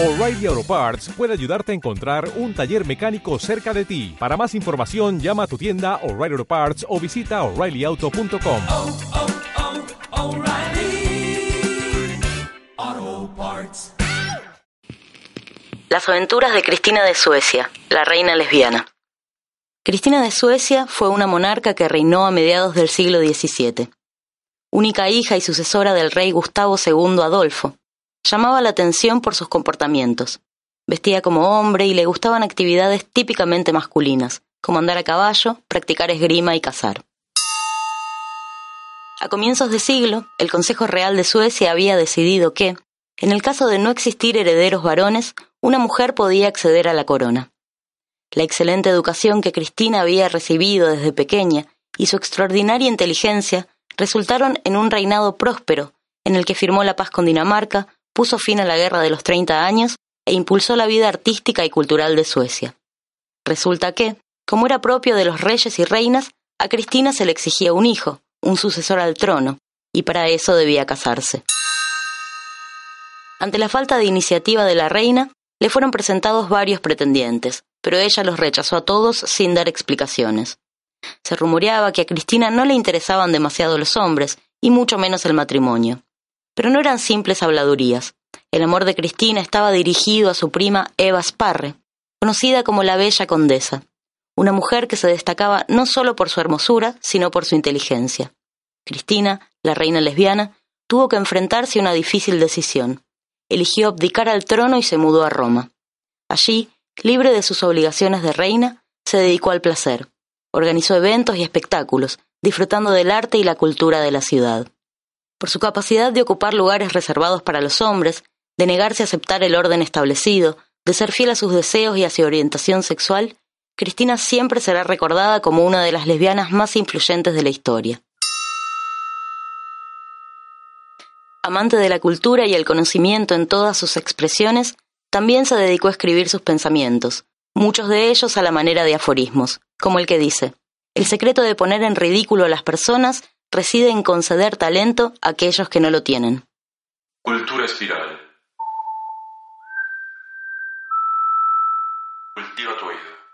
O'Reilly Auto Parts puede ayudarte a encontrar un taller mecánico cerca de ti. Para más información, llama a tu tienda O'Reilly Auto Parts o visita oreillyauto.com. oh, oh, Parts. Las aventuras de Cristina de Suecia, la reina lesbiana. Cristina de Suecia fue una monarca que reinó a mediados del siglo XVII. Única hija y sucesora del rey Gustavo II Adolfo, llamaba la atención por sus comportamientos. Vestía como hombre y le gustaban actividades típicamente masculinas, como andar a caballo, practicar esgrima y cazar. A comienzos de siglo, el Consejo Real de Suecia había decidido que, en el caso de no existir herederos varones, una mujer podía acceder a la corona. La excelente educación que Cristina había recibido desde pequeña y su extraordinaria inteligencia resultaron en un reinado próspero, en el que firmó la paz con Dinamarca, puso fin a la Guerra de los Treinta Años e impulsó la vida artística y cultural de Suecia. Resulta que, como era propio de los reyes y reinas, a Cristina se le exigía un hijo, un sucesor al trono, y para eso debía casarse. Ante la falta de iniciativa de la reina, le fueron presentados varios pretendientes, pero ella los rechazó a todos sin dar explicaciones. Se rumoreaba que a Cristina no le interesaban demasiado los hombres, y mucho menos el matrimonio. Pero no eran simples habladurías. El amor de Cristina estaba dirigido a su prima Eva Sparre, conocida como la Bella Condesa, una mujer que se destacaba no solo por su hermosura, sino por su inteligencia. Cristina, la reina lesbiana, tuvo que enfrentarse a una difícil decisión. Eligió abdicar al trono y se mudó a Roma. Allí, libre de sus obligaciones de reina, se dedicó al placer. Organizó eventos y espectáculos, disfrutando del arte y la cultura de la ciudad. Por su capacidad de ocupar lugares reservados para los hombres, de negarse a aceptar el orden establecido, de ser fiel a sus deseos y a su orientación sexual, Cristina siempre será recordada como una de las lesbianas más influyentes de la historia. Amante de la cultura y el conocimiento en todas sus expresiones, también se dedicó a escribir sus pensamientos, muchos de ellos a la manera de aforismos, como el que dice, el secreto de poner en ridículo a las personas reside en conceder talento a aquellos que no lo tienen. Cultura espiral. Cultiva tu oído.